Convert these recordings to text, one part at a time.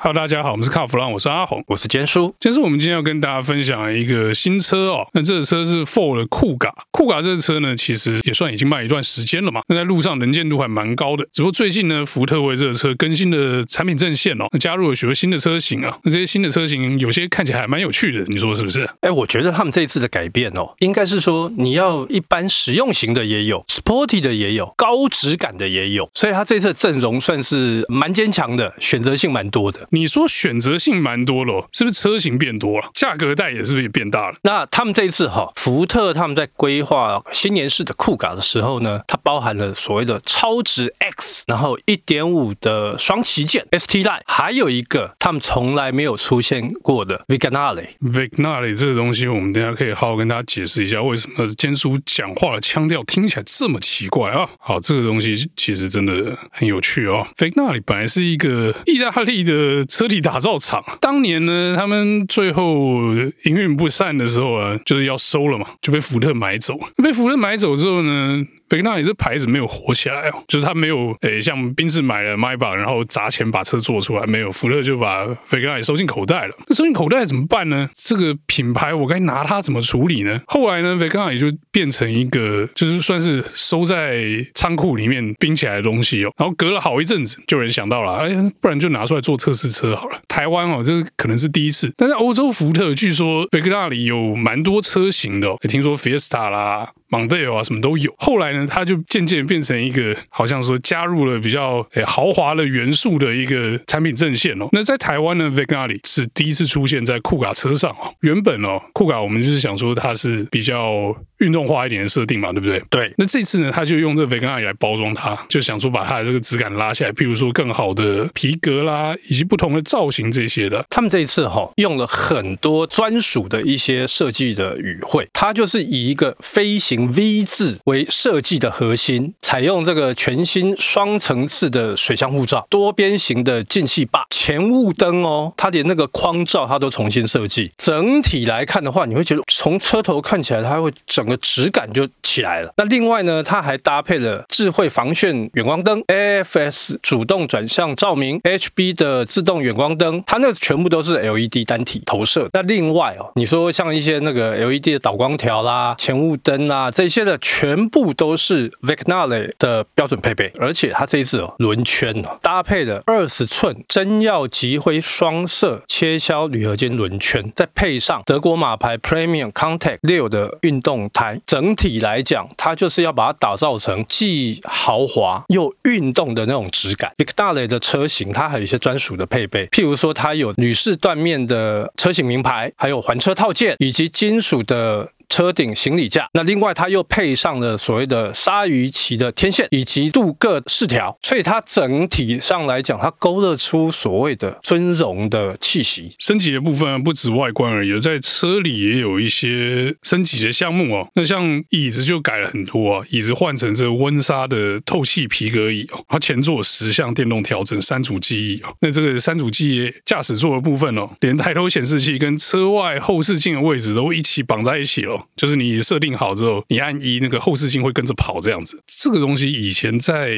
Hello，大家好，我们是卡弗朗，我是阿红，我是坚叔。坚叔，我们今天要跟大家分享一个新车哦。那这个车是 Ford 的酷卡，酷卡这个车呢，其实也算已经卖一段时间了嘛。那在路上能见度还蛮高的。只不过最近呢，福特为这个车更新的产品阵线哦，加入了许多新的车型啊。那这些新的车型有些看起来还蛮有趣的，你说是不是？哎，我觉得他们这一次的改变哦，应该是说你要一般实用型的也有，Sporty 的也有，高质感的也有。所以它这次的阵容算是蛮坚强的，选择性蛮多的。你说选择性蛮多了，是不是车型变多了？价格带也是不是也变大了？那他们这一次哈，福特他们在规划新年式的酷卡的时候呢，它包含了所谓的超值 X，然后一点五的双旗舰 ST Line，还有一个他们从来没有出现过的 Vignale。Vignale 这个东西，我们等下可以好好跟大家解释一下，为什么坚叔讲话的腔调听起来这么奇怪啊？好，这个东西其实真的很有趣哦。Vignale 本来是一个意大利的车体打造厂，当年呢，他们最后营运不善的时候啊，就是要收了嘛，就被福特买走。被福特买走之后呢，菲克纳里这牌子没有火起来哦，就是他没有诶，像宾士买了迈巴，然后砸钱把车做出来，没有，福特就把菲克纳里收进口袋了。那收进口袋怎么办呢？这个品牌我该拿它怎么处理呢？后来呢，菲克纳里就变成一个就是算是收在仓库里面冰起来的东西哦。然后隔了好一阵子，就有人想到了，哎，不然就拿出来做测试车好了。台湾哦，这可能是第一次，但在欧洲福特据说维纳里有蛮多车型的哦，听说 Fiesta 啦。蒙迪欧啊，什么都有。后来呢，它就渐渐变成一个，好像说加入了比较诶豪华的元素的一个产品阵线哦。那在台湾呢，Vignali 是第一次出现在酷卡车上哦。原本哦，酷卡我们就是想说它是比较运动化一点的设定嘛，对不对？对。那这次呢，他就用这 Vignali 来包装它，就想说把它的这个质感拉下来，譬如说更好的皮革啦，以及不同的造型这些的。他们这一次哈、哦，用了很多专属的一些设计的语汇，它就是以一个飞行。V 字为设计的核心，采用这个全新双层次的水箱护罩、多边形的进气坝、前雾灯哦，它连那个框罩它都重新设计。整体来看的话，你会觉得从车头看起来，它会整个质感就起来了。那另外呢，它还搭配了智慧防眩远光灯、AFS 主动转向照明、HB 的自动远光灯，它那全部都是 LED 单体投射。那另外哦，你说像一些那个 LED 的导光条啦、前雾灯这些的，全部都是 Vignale 的标准配备，而且它这一次哦轮圈哦搭配了二十寸真耀极灰双色切削铝合金轮圈，再配上德国马牌 Premium Contact 六的运动胎，整体来讲，它就是要把它打造成既豪华又运动的那种质感。Vignale 的车型它还有一些专属的配备，譬如说它有女士缎面的车型名牌，还有环车套件以及金属的。车顶行李架，那另外它又配上了所谓的鲨鱼鳍的天线以及镀铬饰条，所以它整体上来讲，它勾勒出所谓的尊荣的气息。升级的部分不止外观而已，在车里也有一些升级的项目哦。那像椅子就改了很多啊，椅子换成这温莎的透气皮革椅，它前座十项电动调整三组记忆哦。那这个三组记忆驾驶座的部分哦，连抬头显示器跟车外后视镜的位置都一起绑在一起了。就是你设定好之后，你按一，那个后视镜会跟着跑这样子。这个东西以前在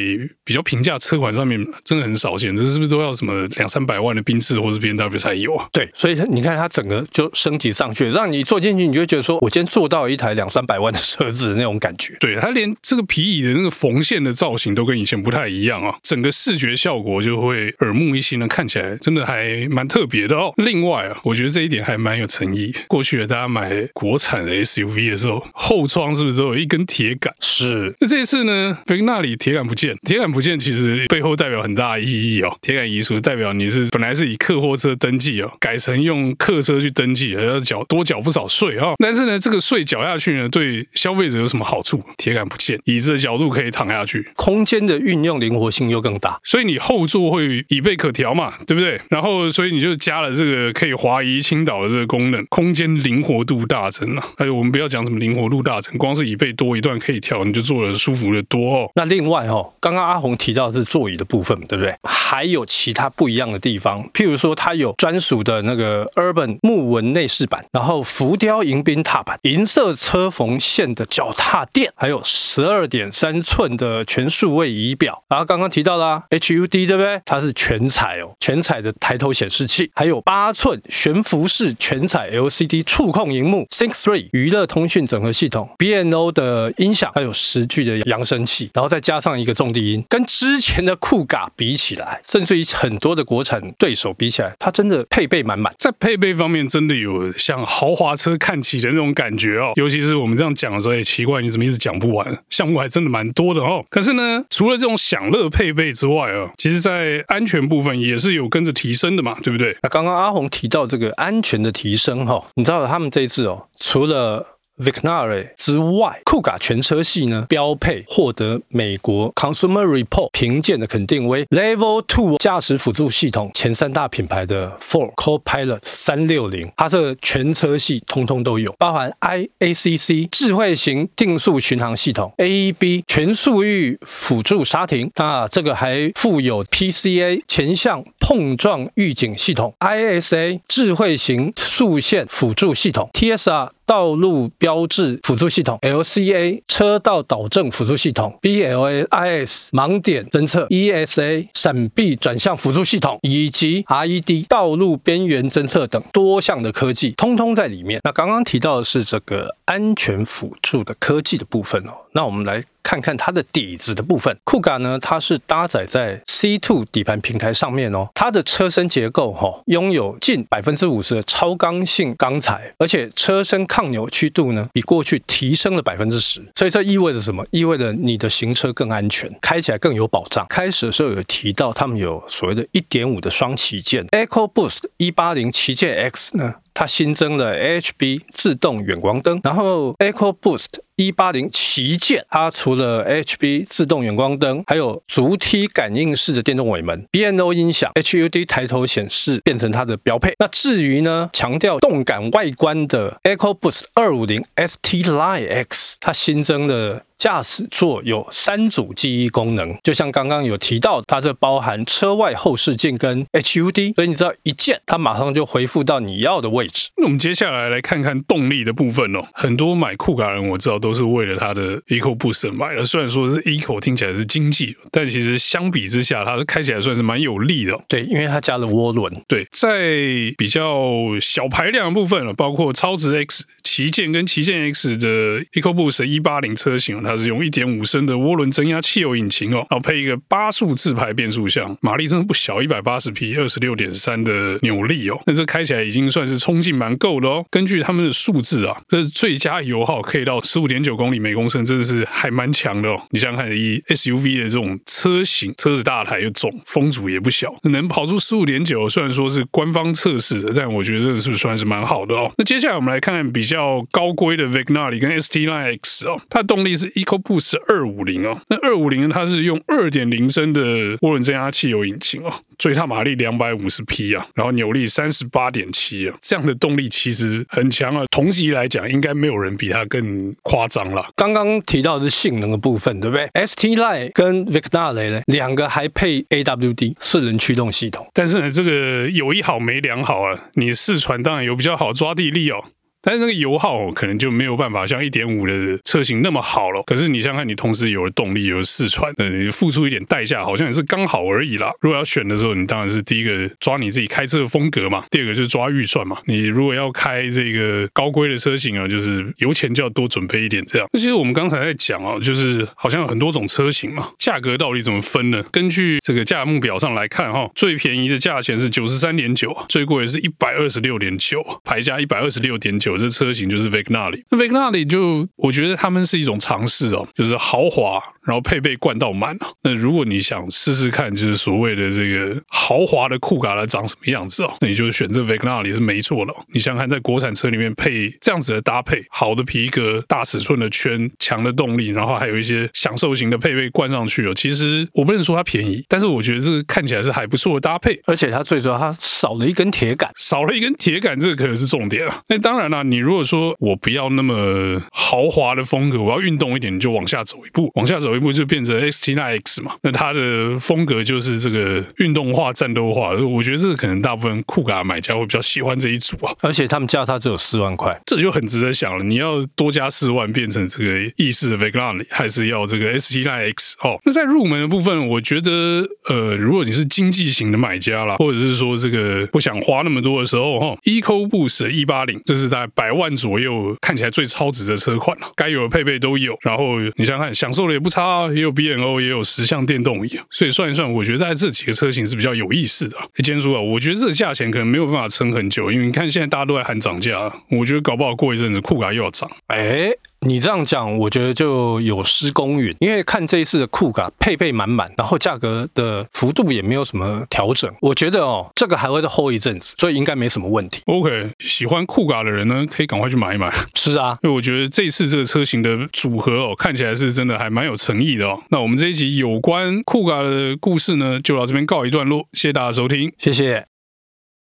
比较平价车款上面真的很少见，这是不是都要什么两三百万的宾士或者 BMW 才有啊？对，所以你看它整个就升级上去，让你坐进去，你就会觉得说，我今天坐到一台两三百万的车子的那种感觉。对，它连这个皮椅的那个缝线的造型都跟以前不太一样啊，整个视觉效果就会耳目一新的，看起来真的还蛮特别的哦。另外啊，我觉得这一点还蛮有诚意。过去的大家买国产的 SUV 的时候，后窗是不是都有一根铁杆？是。那这一次呢，那里铁杆不见，铁杆不见，其实背后代表很大的意义哦。铁杆移除代表你是本来是以客货车登记哦，改成用客车去登记，还要缴多缴不少税啊、哦。但是呢，这个税缴下去呢，对消费者有什么好处？铁杆不见，椅子的角度可以躺下去，空间的运用灵活性又更大，所以你后座会椅背可调嘛，对不对？然后所以你就加了这个可以滑移倾倒的这个功能，空间灵活度大增啊。哎呦。我们不要讲什么灵活度大成，光是椅背多一段可以调，你就坐得舒服的多哦。那另外哦，刚刚阿红提到的是座椅的部分，对不对？还有其他不一样的地方，譬如说它有专属的那个 Urban 木纹内饰板，然后浮雕迎宾踏板，银色车缝线的脚踏垫，还有十二点三寸的全数位仪表。然后刚刚提到啦，HUD 对不对？它是全彩哦，全彩的抬头显示器，还有八寸悬浮式全彩 LCD 触控荧幕，Sync 3娱乐通讯整合系统 BNO 的音响，还有十具的扬声器，然后再加上一个重低音，跟之前的酷嘎比起来，甚至于很多的国产对手比起来，它真的配备满满。在配备方面，真的有像豪华车看起的那种感觉哦。尤其是我们这样讲的时候，也奇怪你怎么一直讲不完，项目还真的蛮多的哦。可是呢，除了这种享乐配备之外啊，其实在安全部分也是有跟着提升的嘛，对不对？那刚刚阿红提到这个安全的提升哈，你知道他们这一次哦，除了 Vignale 之外，酷咖全车系呢，标配获得美国 Consumer Report 评鉴的肯定为 Level Two 驾驶辅助系统前三大品牌的 Ford Co-Pilot 三六零，它这全车系通通都有，包含 IACC 智慧型定速巡航系统，AEB 全速域辅助刹停，那这个还附有 PCA 前向碰撞预警系统，ISA 智慧型速线辅助系统，TSR 道路标志辅助系统，LCA 车道导正辅助系统，BLAIS 盲点侦测，ESA 闪避转向辅助系统，以及 RED 道路边缘侦测等多项的科技，通通在里面。那刚刚提到的是这个安全辅助的科技的部分哦，那我们来。看看它的底子的部分，酷咖呢，它是搭载在 C2 底盘平台上面哦。它的车身结构哈、哦，拥有近百分之五十的超刚性钢材，而且车身抗扭曲度呢，比过去提升了百分之十。所以这意味着什么？意味着你的行车更安全，开起来更有保障。开始的时候有提到，他们有所谓的一点五的双旗舰 EcoBoost 一八零旗舰 X 呢。它新增了 AHB 自动远光灯，然后 EcoBoost 一八零旗舰，它除了 AHB 自动远光灯，还有足踢感应式的电动尾门，B N O 音响，HUD 抬头显示变成它的标配。那至于呢，强调动感外观的 EcoBoost 二五零 ST Line X，它新增了。驾驶座有三组记忆功能，就像刚刚有提到，它这包含车外后视镜跟 HUD，所以你知道一键它马上就回复到你要的位置。那我们接下来来看看动力的部分哦。很多买酷卡人我知道都是为了它的 EcoBoost 买的，虽然说是 Eco 听起来是经济，但其实相比之下，它开起来算是蛮有力的。对，因为它加了涡轮。对，在比较小排量的部分了，包括超值 X 旗舰跟旗舰 X 的 EcoBoost 一八零车型。它它是用一点五升的涡轮增压汽油引擎哦，然后配一个八速自排变速箱，马力真的不小，一百八十匹，二十六点三的扭力哦。那这开起来已经算是冲劲蛮够的哦。根据他们的数字啊，这是最佳油耗可以到十五点九公里每公升，真的是还蛮强的哦。你想想看，以 SUV 的这种车型，车子大台又重，风阻也不小，能跑出十五点九，虽然说是官方测试的，但我觉得这是算是蛮好的哦。那接下来我们来看看比较高规的 Vignale 跟 ST Line X 哦，它的动力是 EcoBoost 二五零哦，那二五零它是用二点零升的涡轮增压汽油引擎哦，最大马力两百五十匹啊，然后扭力三十八点七啊，这样的动力其实很强啊。同级来讲，应该没有人比它更夸张了。刚刚提到的是性能的部分，对不对？ST Line 跟 Vignale 呢，两个还配 AWD 四轮驱动系统，但是呢，这个有一好没两好啊。你四传当然有比较好抓地力哦。但是那个油耗可能就没有办法像一点五的车型那么好了。可是你想想看，你同时有了动力，有了四传，那，你付出一点代价，好像也是刚好而已啦。如果要选的时候，你当然是第一个抓你自己开车的风格嘛，第二个就是抓预算嘛。你如果要开这个高规的车型啊，就是油钱就要多准备一点这样。那其实我们刚才在讲啊，就是好像有很多种车型嘛，价格到底怎么分呢？根据这个价目表上来看哈，最便宜的价钱是九十三点九，最贵的是一百二十六点九，牌价一百二十六点九。有这车型就是 Vignali 那 Vignali 就我觉得他们是一种尝试哦，就是豪华，然后配备灌到满。那如果你想试试看，就是所谓的这个豪华的酷咖它长什么样子哦，那你就选择 Vignali 是没错的。你想想看，在国产车里面配这样子的搭配，好的皮革、大尺寸的圈、强的动力，然后还有一些享受型的配备灌上去哦，其实我不能说它便宜，但是我觉得这个看起来是还不错的搭配，而且它最主要它少了一根铁杆，少了一根铁杆，这个可能是重点啊。那当然了。那你如果说我不要那么豪华的风格，我要运动一点，你就往下走一步，往下走一步就变成 ST9X 嘛。那它的风格就是这个运动化、战斗化。我觉得这个可能大部分酷卡买家会比较喜欢这一组啊。而且他们价它只有四万块，这就很值得想了。你要多加四万变成这个意式的 Vagnar，还是要这个 ST9X？哦，那在入门的部分，我觉得呃，如果你是经济型的买家啦，或者是说这个不想花那么多的时候，哈、哦，EcoBoost 一八零，这是大概百万左右，看起来最超值的车款了，该有的配备都有。然后你想想看，享受的也不差，啊也有 B N O，也有十项电动椅，所以算一算，我觉得在这几个车型是比较有意思的。坚叔啊，我觉得这个价钱可能没有办法撑很久，因为你看现在大家都在喊涨价，我觉得搞不好过一阵子酷卡又要涨。哎。你这样讲，我觉得就有失公允，因为看这一次的酷卡配备满满，然后价格的幅度也没有什么调整，我觉得哦，这个还会再 hold 一阵子，所以应该没什么问题。OK，喜欢酷卡的人呢，可以赶快去买一买。是啊，因为我觉得这次这个车型的组合哦，看起来是真的还蛮有诚意的哦。那我们这一集有关酷卡的故事呢，就到这边告一段落，谢谢大家收听，谢谢。